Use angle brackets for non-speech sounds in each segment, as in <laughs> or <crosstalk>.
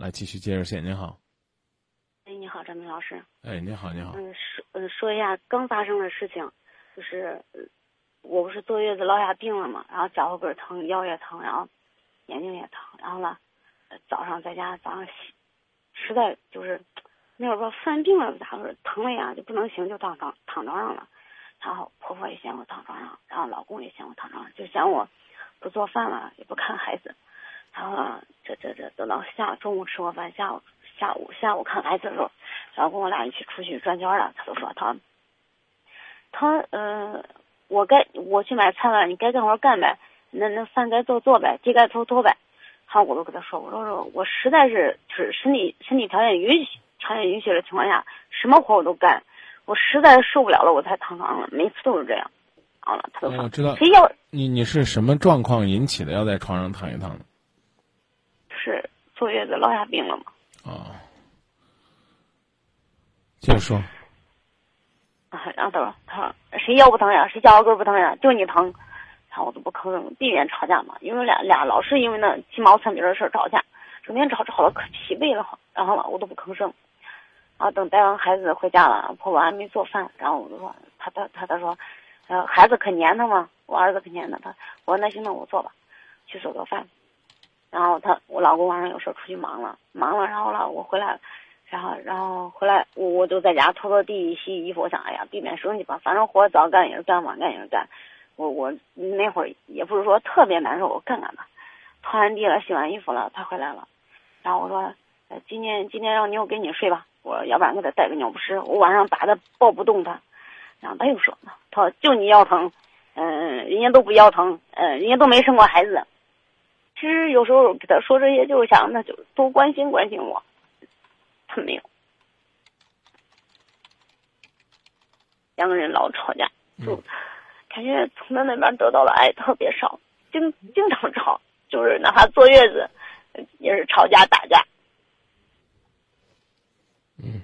来继续接热线。您好，哎，你好，张明老师。哎，你好，你好。嗯，说嗯说一下刚发生的事情，就是我不是坐月子落下病了嘛，然后脚后跟疼，腰也疼，然后眼睛也疼，然后呢，早上在家早上实在就是那会儿说犯病了咋回事，疼了呀就不能行，就躺躺躺床上了。然后婆婆也嫌我躺床上，然后老公也嫌我躺床上，就嫌我不做饭了，也不看孩子。然后，这这这等到下中午吃过饭，下午下午下午看孩子的时候，然后跟我俩一起出去转圈了。他都说他他呃，我该我去买菜了，你该干活干呗，那那饭该做做呗，地该拖拖呗。好，我都跟他说，我说说我实在是就是身体身体条件允许条件允许的情况下，什么活我都干。我实在是受不了了，我才躺床上了。每次都是这样。好了，他都说。我知道。谁要你？你是什么状况引起的？要在床上躺一躺？是坐月子落下病了吗？啊。接着说。啊，然后他说：“他说谁腰不疼呀？谁脚后跟不疼呀？就你疼。”然后我都不吭声，避免吵架嘛。因为俩俩老是因为那鸡毛蒜皮的事吵架，整天吵吵的可疲惫了。然后我都不吭声。啊，等带完孩子回家了，婆婆还没做饭，然后我就说，他他他他说，呃，孩子可粘他嘛，我儿子可粘他，他我说那行那我做吧，去做个饭，然后他我老公晚上有事出去忙了，忙了，然后了我回来，然后然后回来我我就在家拖拖地洗衣服，我想哎呀避免生气吧，反正活早干也是干，晚干也是干，我我那会儿也不是说特别难受，我干干吧，拖完地了，洗完衣服了，他回来了，然后我说，今天今天让妞给你睡吧。我要不然给他带个尿不湿，我晚上把他抱不动他，然后他又说，他说就你腰疼，嗯，人家都不腰疼，嗯，人家都没生过孩子。其实有时候给他说这些，就是想他就多关心关心我，他没有，两个人老吵架，就感觉从他那边得到的爱特别少，经经常吵，就是哪怕坐月子也是吵架打架。嗯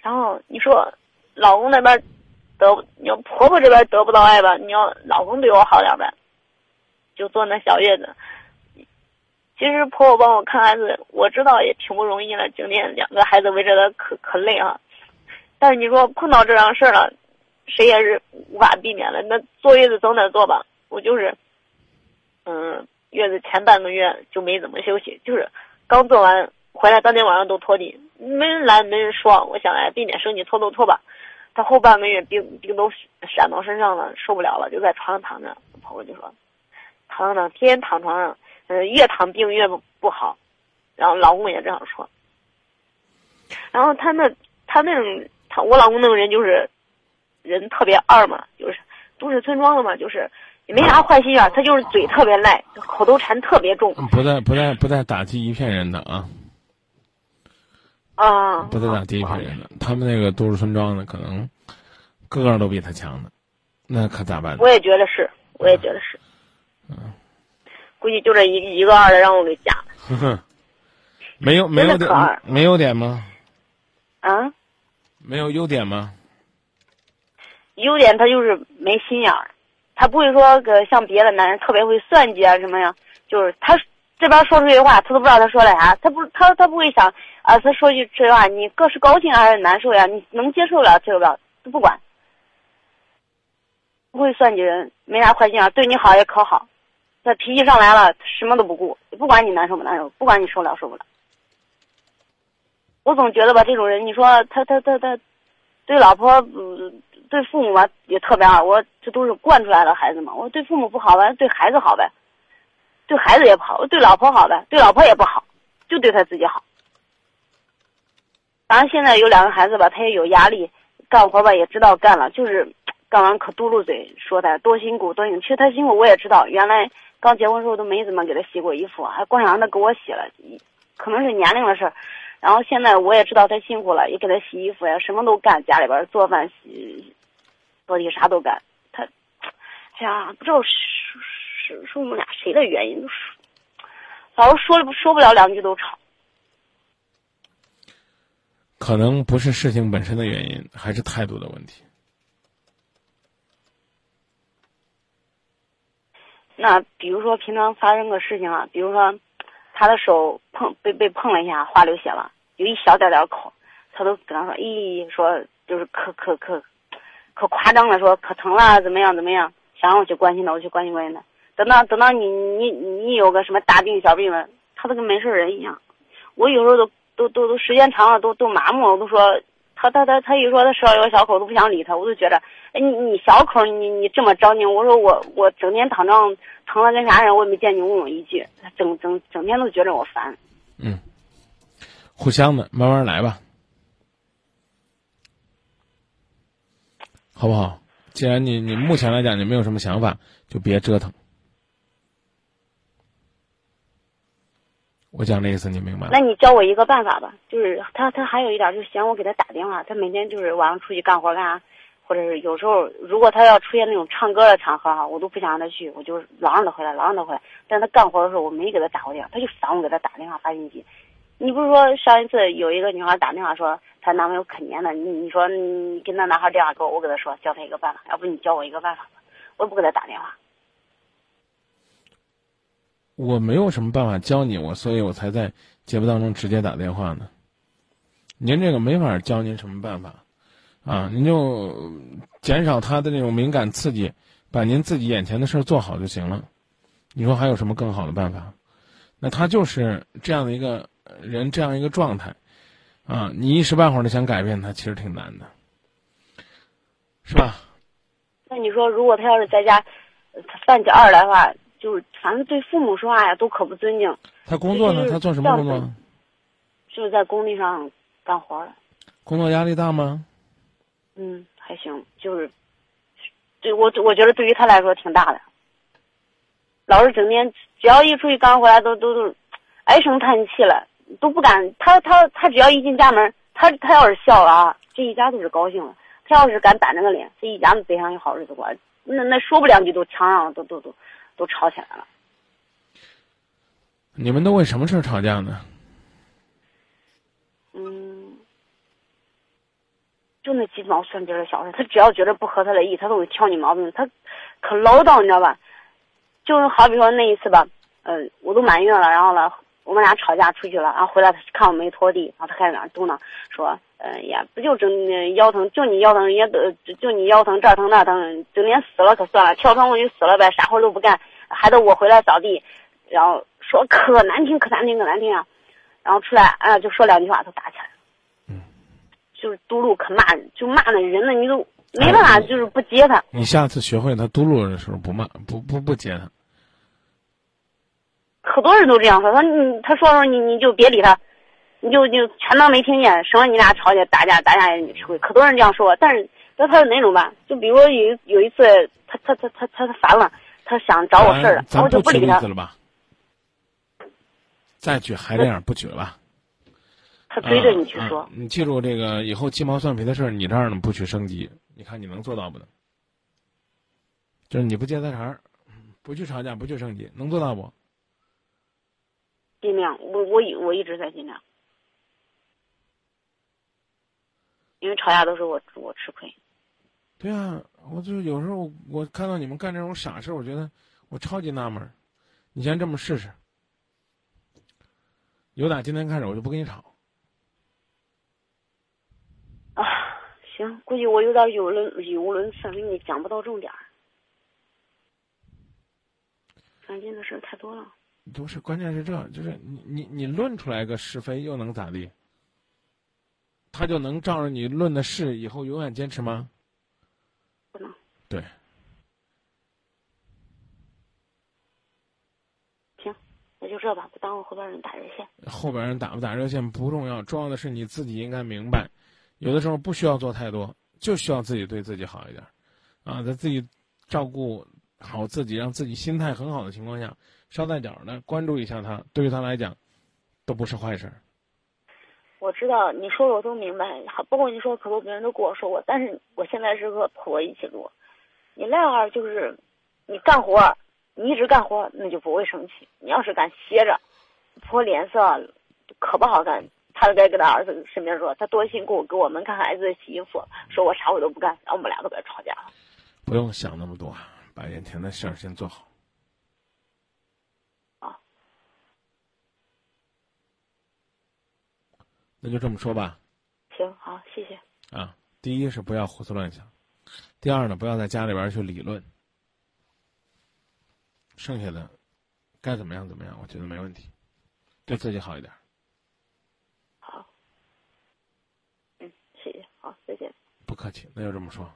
然后你说，老公那边得，你要婆婆这边得不到爱吧？你要老公对我好点呗，就坐那小月子。其实婆婆帮我看孩子，我知道也挺不容易的，整天两个孩子围着他可可累啊。但是你说碰到这样事儿了，谁也是无法避免的。那坐月子总得坐吧？我就是，嗯，月子前半个月就没怎么休息，就是刚做完回来当天晚上都拖地。没人来，没人说，我想来避免生气，拖都拖吧。他后半个月病病都闪到身上了，受不了了，就在床上躺着。婆婆就说：“躺着，天天躺床上，<laughs> 嗯，越躺病越不不好。”然后老公也这样说。然后他那他那种他我老公那种人就是人特别二嘛，就是都市村庄的嘛，就是也没啥坏心眼，他就是嘴特别赖，口头禅特别重。不带不带不带打击一片人的啊。啊，不带打击一片人的，他们那个都市村庄的，可能个个都比他强的，那可咋办？我也觉得是，我也觉得是。嗯，估计就这一一个二的让我给加 <laughs> 没有没有点没优点吗？啊？没有优点吗？优点他就是没心眼儿，他不会说个像别的男人特别会算计啊什么呀，就是他。这边说出去话，他都不知道他说了啥，他不，他他不会想啊，他说句这话，你哥是高兴还是难受呀？你能接受了接受不了，都不管，不会算计人，没啥坏心眼，对你好也可好，他脾气上来了，什么都不顾，不管你难受不难受，不管你受了受不了。我总觉得吧，这种人，你说他他他他，对老婆对父母吧也特别好，我这都是惯出来的孩子嘛，我对父母不好吧，对孩子好呗。对孩子也不好，对老婆好呗，对老婆也不好，就对他自己好。反正现在有两个孩子吧，他也有压力，干活吧也知道干了，就是干完可嘟噜嘴说他多辛苦多辛苦。其实他辛苦我也知道，原来刚结婚时候都没怎么给他洗过衣服，还光想让他给我洗了，可能是年龄的事儿。然后现在我也知道他辛苦了，也给他洗衣服呀，什么都干，家里边做饭、洗、做地啥都干。他，哎呀，不知道是。是是我们俩谁的原因？都是老是说了说不了两句都吵。可能不是事情本身的原因，还是态度的问题。那比如说平常发生个事情啊，比如说他的手碰被被碰了一下，划流血了，有一小点点口，他都跟他说，咦，说就是可可可可夸张了，说可疼了，怎么样怎么样，想让我去关心他，我去关心关心他。等到等到你你你有个什么大病小病了，他都跟没事人一样。我有时候都都都都时间长了都都麻木了，我都说他他他他一说他手上有个小口，都不想理他，我都觉得，哎你你小口你你这么着急，我说我我整天躺着疼了跟啥人，我也没见你问我一句，整整整天都觉得我烦。嗯，互相的，慢慢来吧，好不好？既然你你目前来讲你没有什么想法，就别折腾。我讲的意思你明白？那你教我一个办法吧，就是他他还有一点就是嫌我给他打电话，他每天就是晚上出去干活干啥，或者是有时候如果他要出现那种唱歌的场合哈，我都不想让他去，我就老让他回来，老让他回来。但他干活的时候我没给他打过电话，他就烦我给他打电话发信息。你不是说上一次有一个女孩打电话说她男朋友可黏了，你你说你跟那男孩电话给我，我给他说教他一个办法，要不你教我一个办法吧，我也不给他打电话。我没有什么办法教你，我所以我才在节目当中直接打电话呢。您这个没法教您什么办法，啊，您就减少他的那种敏感刺激，把您自己眼前的事儿做好就行了。你说还有什么更好的办法？那他就是这样的一个人，这样一个状态，啊，你一时半会儿的想改变他，其实挺难的，是吧？那你说，如果他要是在家犯起二来的话？就是反正对父母说话呀，都可不尊敬。他工作呢？他做什么工作？就是在工地上干活的。工作压力大吗？嗯，还行，就是，对我我觉得对于他来说挺大的。老是整天只要一出去干回来，都都都唉声叹气了，都不敢。他他他只要一进家门，他他要是笑了啊，这一家都是高兴了。他要是敢板着个脸，这一家子背上有好日子过。那那说不两句都呛上了，都都都。都吵起来了。你们都为什么事吵架呢？嗯，就那鸡毛蒜皮的小事，他只要觉得不合他的意，他都会挑你毛病。他可唠叨，你知道吧？就是好比说那一次吧，嗯，我都满月了，然后呢，我们俩吵架出去了，然后回来他看我没拖地，然后他开始在那嘟囔说：“嗯呀，不就整腰疼，就你腰疼，人家都就你腰疼这疼那疼，整天死了可算了，跳窗户就死了呗，啥活都不干。”还得我回来扫地，然后说可难听可难听可难听啊，然后出来啊就说两句话就打起来了，嗯，就是嘟噜可骂就骂那人呢，你都没办法就是不接他。你下次学会他嘟噜的时候不骂不不不接他。可多人都这样说，他你他说说你你就别理他，你就就全当没听见，什么你俩吵架打架打架也没吃亏。可多人这样说，但是那他是哪种吧？就比如说有有一次他他他他他他烦了。他想找我事儿了，我就不理他。再举还这样不举了吧？他追着你去说。你记住这个，以后鸡毛蒜皮的事儿，你这儿呢不许升级。你看你能做到不能？就是你不接他茬儿，不去吵架，不去升级，能做到不？尽量，我我我一直在尽量，因为吵架都是我我吃亏。对啊，我就有时候我看到你们干这种傻事，我觉得我超级纳闷。你先这么试试，有打今天开始，我就不跟你吵。啊，行，估计我有点语无伦语无伦次，跟你讲不到重点。烦心的事太多了。不是，关键是这，就是你你你论出来个是非，又能咋地？他就能照着你论的事，以后永远坚持吗？不能对，行，那就这吧，不耽误后边人打热线。后边人打不打热线不重要，重要的是你自己应该明白，有的时候不需要做太多，就需要自己对自己好一点，啊，在自己照顾好自己，让自己心态很好的情况下，捎带脚的关注一下他，对于他来讲，都不是坏事。我知道你说的我都明白，包括你说可多别人都跟我说过，但是我现在是和婆婆一起住。你那样就是，你干活，你一直干活，那就不会生气。你要是敢歇着，婆脸色可不好看。他该跟他儿子身边说，他多辛苦，给我们看孩子、洗衣服，说我啥我都不干，然后我们俩都该吵架了。不用想那么多，把眼前的事儿先做好。啊，那就这么说吧。行，好，谢谢。啊，第一是不要胡思乱想，第二呢，不要在家里边去理论。剩下的该怎么样怎么样，我觉得没问题，对自己好一点。好，嗯，谢谢，好，再见。不客气，那就这么说。